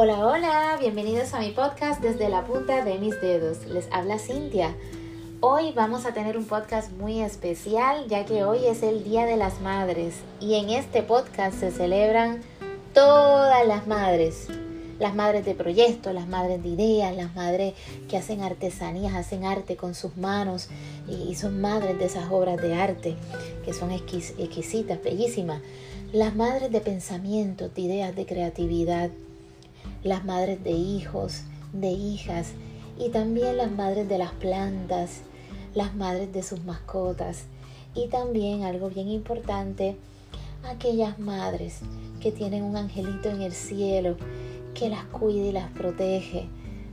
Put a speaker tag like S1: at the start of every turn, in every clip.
S1: Hola, hola, bienvenidos a mi podcast desde la punta de mis dedos. Les habla Cintia. Hoy vamos a tener un podcast muy especial ya que hoy es el Día de las Madres y en este podcast se celebran todas las madres. Las madres de proyectos, las madres de ideas, las madres que hacen artesanías, hacen arte con sus manos y son madres de esas obras de arte que son exquisitas, bellísimas. Las madres de pensamientos, de ideas, de creatividad. Las madres de hijos, de hijas y también las madres de las plantas, las madres de sus mascotas. Y también algo bien importante, aquellas madres que tienen un angelito en el cielo que las cuida y las protege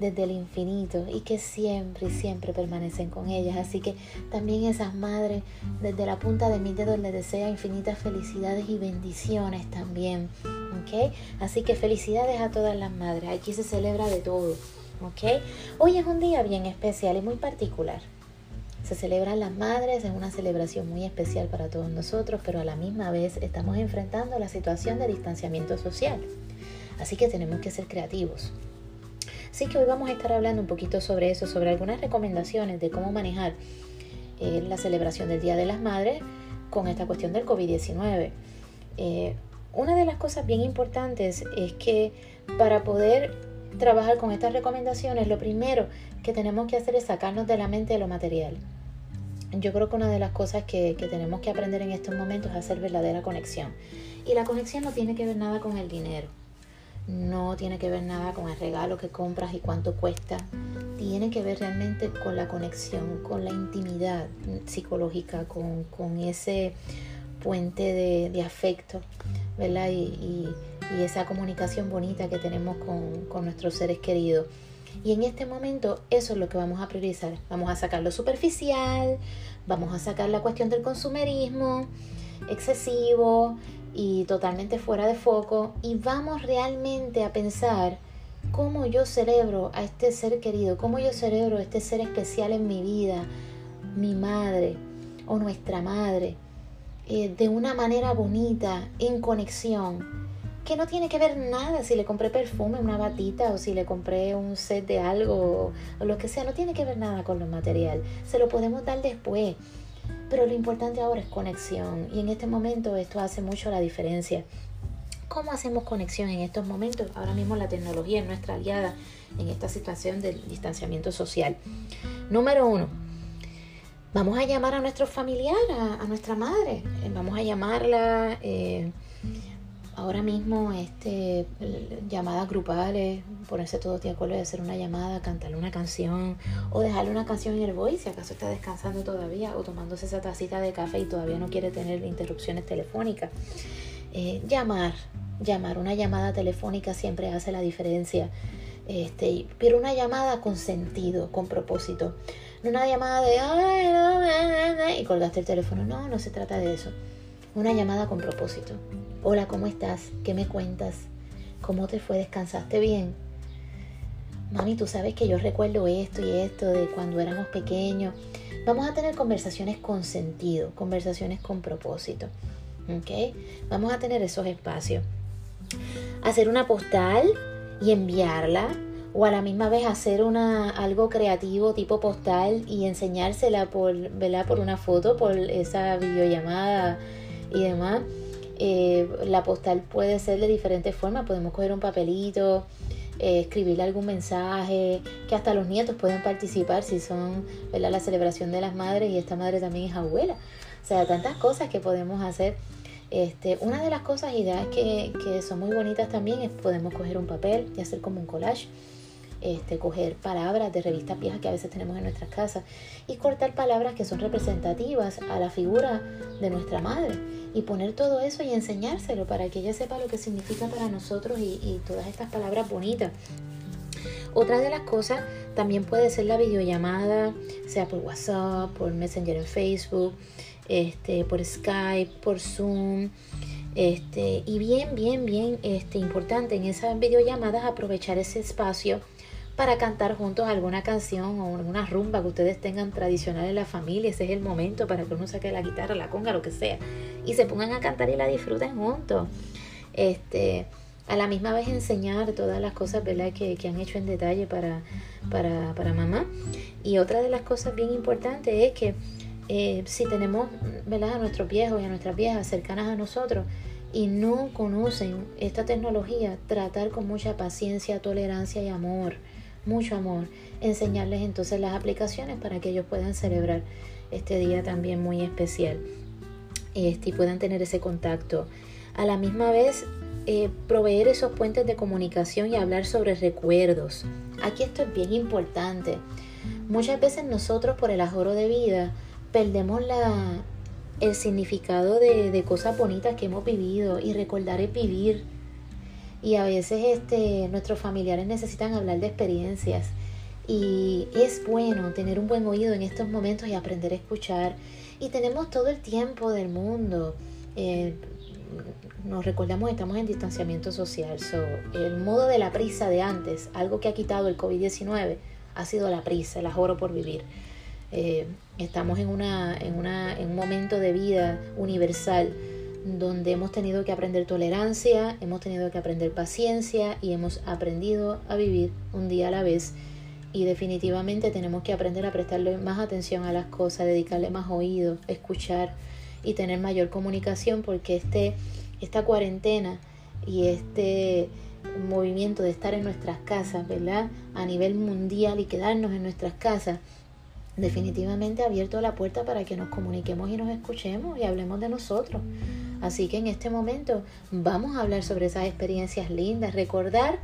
S1: desde el infinito y que siempre y siempre permanecen con ellas. Así que también esas madres, desde la punta de mis dedos, les desea infinitas felicidades y bendiciones también. Así que felicidades a todas las madres. Aquí se celebra de todo. ¿ok? Hoy es un día bien especial y muy particular. Se celebran las madres, es una celebración muy especial para todos nosotros, pero a la misma vez estamos enfrentando la situación de distanciamiento social. Así que tenemos que ser creativos. Así que hoy vamos a estar hablando un poquito sobre eso, sobre algunas recomendaciones de cómo manejar eh, la celebración del Día de las Madres con esta cuestión del COVID-19. Eh, una de las cosas bien importantes es que para poder trabajar con estas recomendaciones, lo primero que tenemos que hacer es sacarnos de la mente lo material. Yo creo que una de las cosas que, tenemos que aprender en estos momentos es hacer verdadera conexión. Y la conexión no tiene que ver nada con el dinero. No tiene que ver nada con el regalo que compras y cuánto cuesta. Tiene que ver realmente con la conexión, con la intimidad psicológica, con, ese puente de, afecto, ¿verdad? Y, esa comunicación bonita que tenemos con, con nuestros seres queridos. Y en este momento eso es lo que vamos a priorizar. Vamos a sacar lo superficial, vamos a sacar la cuestión del consumerismo excesivo y totalmente fuera de foco y vamos realmente a pensar cómo yo celebro a este ser querido, cómo yo celebro a este ser especial en mi vida, mi madre o nuestra madre, eh, de una manera bonita, en conexión que no tiene que ver nada si le compré perfume, una batita o si le compré un set de algo o, lo que sea, no tiene que ver nada con lo material. Se lo podemos dar después. Pero lo importante ahora es conexión y en este momento esto hace mucho la diferencia. ¿Cómo hacemos conexión en estos momentos? Ahora mismo la tecnología es nuestra aliada en esta situación del distanciamiento social. Número uno, vamos a llamar a nuestro familiar, a, nuestra madre. Vamos a llamarla. Eh, ahora mismo este llamadas grupales, ponerse todos de acuerdo de hacer una llamada, cantarle una canción o dejarle una canción en el voice si acaso está descansando todavía o tomándose esa tacita de café y todavía no quiere tener interrupciones telefónicas. Eh, llamar, llamar, una llamada telefónica siempre hace la diferencia. Este, pero una llamada con sentido, con propósito. No una llamada de ay, y colgaste el teléfono. No, no se trata de eso. Una llamada con propósito. Hola, ¿cómo estás? ¿Qué me cuentas? ¿Cómo te fue? ¿Descansaste bien? Mami, tú sabes que yo recuerdo esto y esto de cuando éramos pequeños. Vamos a tener conversaciones con sentido, conversaciones con propósito. ¿Ok? Vamos a tener esos espacios. Hacer una postal y enviarla o a la misma vez hacer una, algo creativo tipo postal y enseñársela por, por una foto, por esa videollamada y demás. Eh, la postal puede ser de diferentes formas. Podemos coger un papelito, eh, escribirle algún mensaje, que hasta los nietos pueden participar si son la celebración de las madres y esta madre también es abuela. O sea, tantas cosas que podemos hacer. Este, una de las cosas, ideas que, que son muy bonitas también es podemos coger un papel y hacer como un collage este, coger palabras de revistas viejas que a veces tenemos en nuestras casas y cortar palabras que son representativas a la figura de nuestra madre y poner todo eso y enseñárselo para que ella sepa lo que significa para nosotros y, todas estas palabras bonitas. Otra de las cosas también puede ser la videollamada, sea por WhatsApp, por Messenger en Facebook, este, por Skype, por Zoom. Este, y bien, bien, bien este, importante en esas videollamadas aprovechar ese espacio para cantar juntos alguna canción o una rumba que ustedes tengan tradicional en la familia. Ese es el momento para que uno saque la guitarra, la conga, lo que sea. Y se pongan a cantar y la disfruten juntos. Este, a la misma vez enseñar todas las cosas ¿verdad? Que, que han hecho en detalle para, para, para, mamá. Y otra de las cosas bien importantes es que eh, si tenemos ¿verdad? a nuestros viejos y a nuestras viejas cercanas a nosotros y no conocen esta tecnología, tratar con mucha paciencia, tolerancia y amor, mucho amor, enseñarles entonces las aplicaciones para que ellos puedan celebrar este día también muy especial este, y puedan tener ese contacto. A la misma vez, eh, proveer esos puentes de comunicación y hablar sobre recuerdos. Aquí esto es bien importante. Muchas veces nosotros por el ajoro de vida perdemos la, el significado de, de, cosas bonitas que hemos vivido y recordar es vivir. Y a veces este, nuestros familiares necesitan hablar de experiencias. Y es bueno tener un buen oído en estos momentos y aprender a escuchar. Y tenemos todo el tiempo del mundo. Eh, nos recordamos estamos en distanciamiento social. So, el modo de la prisa de antes, algo que ha quitado el COVID-19, ha sido la prisa, el ajoro por vivir. Eh, estamos en, una, en, una, en un momento de vida universal donde hemos tenido que aprender tolerancia, hemos tenido que aprender paciencia y hemos aprendido a vivir un día a la vez. Y definitivamente tenemos que aprender a prestarle más atención a las cosas, dedicarle más oído, escuchar y tener mayor comunicación porque este esta cuarentena y este movimiento de estar en nuestras casas, ¿verdad? A nivel mundial y quedarnos en nuestras casas, definitivamente ha abierto la puerta para que nos comuniquemos y nos escuchemos y hablemos de nosotros. Así que en este momento vamos a hablar sobre esas experiencias lindas. Recordar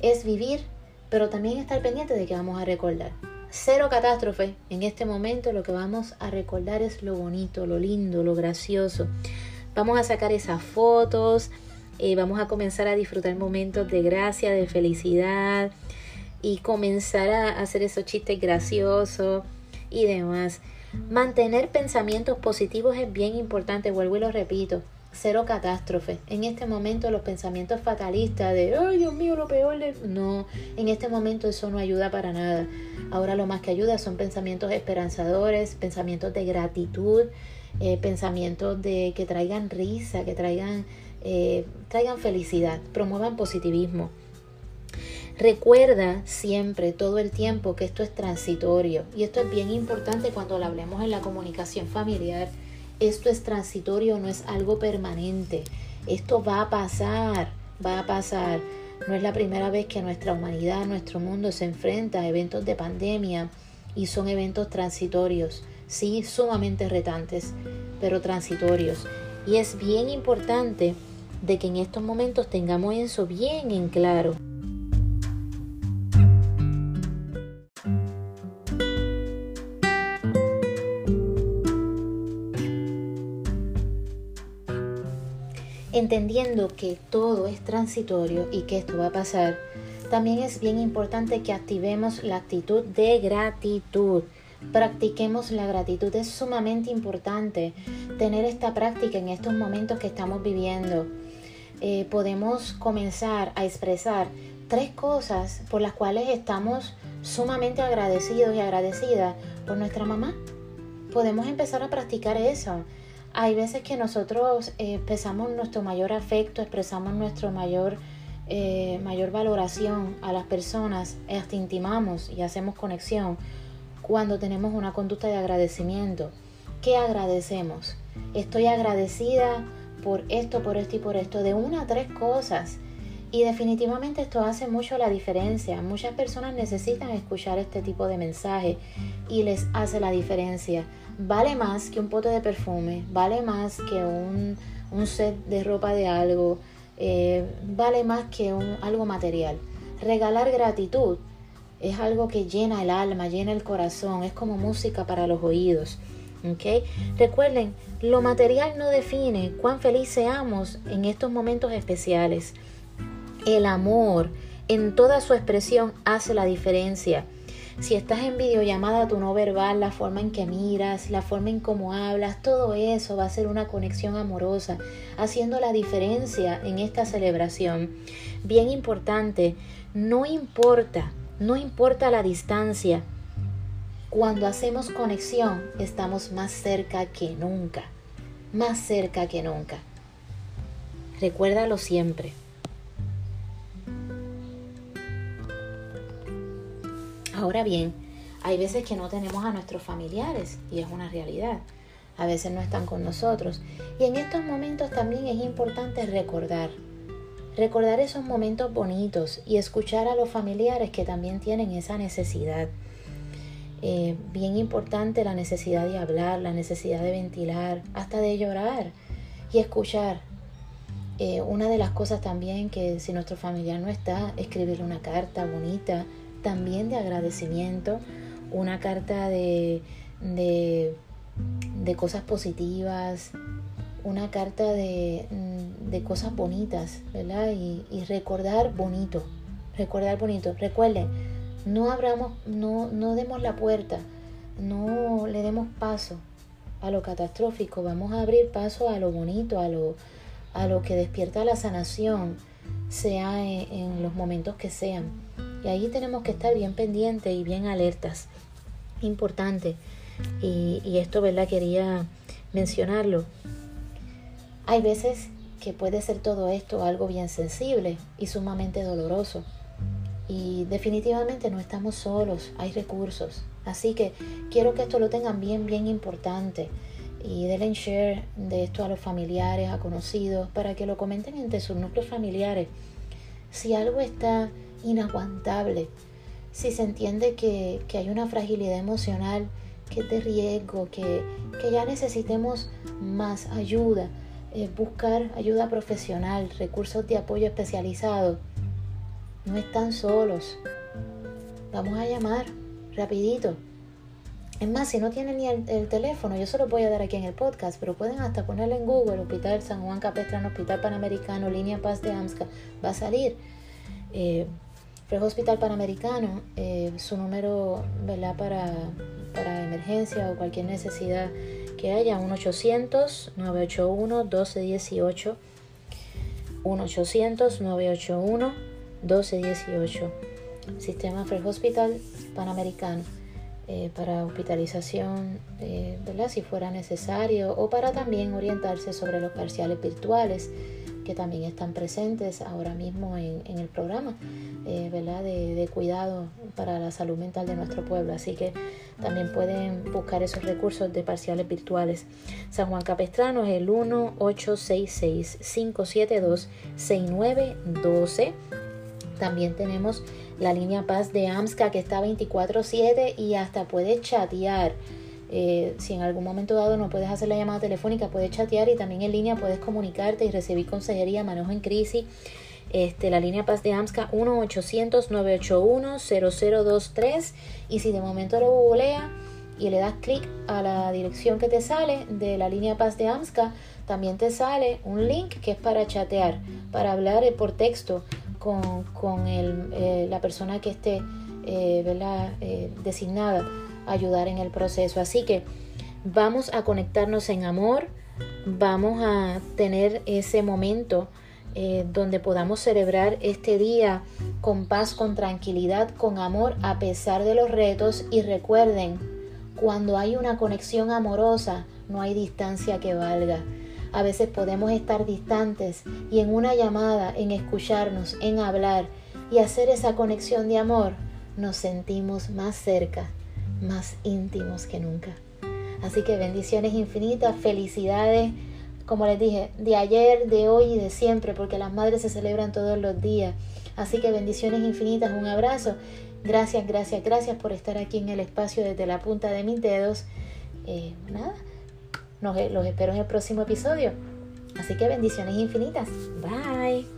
S1: es vivir, pero también estar pendiente de que vamos a recordar. Cero catástrofe. En este momento lo que vamos a recordar es lo bonito, lo lindo, lo gracioso. Vamos a sacar esas fotos, eh, vamos a comenzar a disfrutar momentos de gracia, de felicidad y comenzar a hacer esos chistes graciosos y demás. Mantener pensamientos positivos es bien importante, vuelvo y lo repito. Cero catástrofe. En este momento los pensamientos fatalistas de, ay Dios mío, lo peor No, en este momento eso no ayuda para nada. Ahora lo más que ayuda son pensamientos esperanzadores, pensamientos de gratitud, eh, pensamientos de que traigan risa, que traigan, eh, traigan felicidad, promuevan positivismo. Recuerda siempre, todo el tiempo, que esto es transitorio. Y esto es bien importante cuando lo hablemos en la comunicación familiar. Esto es transitorio, no es algo permanente. Esto va a pasar, va a pasar. No es la primera vez que nuestra humanidad, nuestro mundo se enfrenta a eventos de pandemia y son eventos transitorios sí, sumamente retantes, pero transitorios. Y es bien importante de que en estos momentos tengamos eso bien en claro. Entendiendo que todo es transitorio y que esto va a pasar, también es bien importante que activemos la actitud de gratitud. Practiquemos la gratitud. Es sumamente importante tener esta práctica en estos momentos que estamos viviendo. Eh, podemos comenzar a expresar tres cosas por las cuales estamos sumamente agradecidos y agradecidas por nuestra mamá. Podemos empezar a practicar eso. Hay veces que nosotros eh, expresamos nuestro mayor afecto, expresamos nuestro mayor, eh, mayor valoración a las personas, hasta intimamos y hacemos conexión cuando tenemos una conducta de agradecimiento. ¿Qué agradecemos? Estoy agradecida por esto, por esto y por esto, de una a tres cosas. Y definitivamente esto hace mucho la diferencia. Muchas personas necesitan escuchar este tipo de mensaje y les hace la diferencia. Vale más que un pote de perfume, vale más que un, set de ropa de algo, eh, vale más que un, algo material. Regalar gratitud es algo que llena el alma, llena el corazón, es como música para los oídos. Recuerden, lo material no define cuán feliz seamos en estos momentos especiales. El amor en toda su expresión hace la diferencia. Si estás en videollamada, tu no verbal, la forma en que miras, la forma en cómo hablas, todo eso va a ser una conexión amorosa, haciendo la diferencia en esta celebración. Bien importante, no importa no importa la distancia, cuando hacemos conexión estamos más cerca que nunca, más cerca que nunca. Recuérdalo siempre. Ahora bien, hay veces que no tenemos a nuestros familiares y es una realidad. A veces no están con nosotros. Y en estos momentos también es importante recordar. Recordar esos momentos bonitos y escuchar a los familiares que también tienen esa necesidad. Eh, bien importante la necesidad de hablar, la necesidad de ventilar, hasta de llorar y escuchar. Eh, una de las cosas también que si nuestro familiar no está, escribir una carta bonita, también de agradecimiento, una carta de, de, cosas positivas, una carta de, mm, de cosas bonitas, ¿verdad? Y, recordar bonito, recordar bonito. Recuerden, no abramos, no, no demos la puerta, no le demos paso a lo catastrófico, vamos a abrir paso a lo bonito, a lo, a lo que despierta la sanación, sea en, los momentos que sean. Y ahí tenemos que estar bien pendientes y bien alertas. Importante. Y, esto, ¿verdad? Quería mencionarlo. Hay veces que puede ser todo esto algo bien sensible y sumamente doloroso. Y definitivamente no estamos solos, hay recursos. Así que quiero que esto lo tengan bien, bien importante. Y denle share de esto a los familiares, a conocidos, para que lo comenten entre sus núcleos familiares. Si algo está inaguantable, si se entiende que, hay una fragilidad emocional, que es de riesgo, que, ya necesitemos más ayuda, eh, buscar ayuda profesional, recursos de apoyo especializados no están solos. Vamos a llamar rapidito. Es más, si no tienen ni el, teléfono, yo se lo voy a dar aquí en el podcast, pero pueden hasta ponerlo en Google, Hospital San Juan Capestrano, Hospital Panamericano, Línea Paz de AMSCA, va a salir. Eh, Hospital Panamericano, eh, su número ¿verdad? Para, para emergencia o cualquier necesidad que haya, 1-800-981-1218, 1-800-981. 1218. Sistema Free Hospital Panamericano eh, para hospitalización, eh, ¿verdad? Si fuera necesario, o para también orientarse sobre los parciales virtuales que también están presentes ahora mismo en, el programa, eh, ¿verdad? De, de, cuidado para la salud mental de nuestro pueblo. Así que también pueden buscar esos recursos de parciales virtuales. San Juan Capestrano es el 1-866-572-6912 también tenemos la línea Paz de AMSCA que está 24/7 y hasta puedes chatear. Eh, si en algún momento dado no puedes hacer la llamada telefónica, puedes chatear y también en línea puedes comunicarte y recibir consejería, manejo en crisis. Este, la línea Paz de AMSCA 1-800-981-0023 y si de momento lo googlea y le das clic a la dirección que te sale de la línea Paz de AMSCA, también te sale un link que es para chatear, para hablar por texto con, eh, la persona que esté eh, eh, designada ayudar en el proceso. Así que vamos a conectarnos en amor, vamos a tener ese momento donde podamos celebrar este día con paz, con tranquilidad, con amor, a pesar de los retos. Y recuerden, cuando hay una conexión amorosa, no hay distancia que valga. A veces podemos estar distantes y en una llamada, en escucharnos, en hablar y hacer esa conexión de amor, nos sentimos más cerca, más íntimos que nunca. Así que bendiciones infinitas, felicidades, como les dije, de ayer, de hoy y de siempre, porque las madres se celebran todos los días. Así que bendiciones infinitas, un abrazo. Gracias, gracias, gracias por estar aquí en el espacio desde la punta de mis dedos. Eh, nada, los espero en el próximo episodio. Así que bendiciones infinitas. Bye.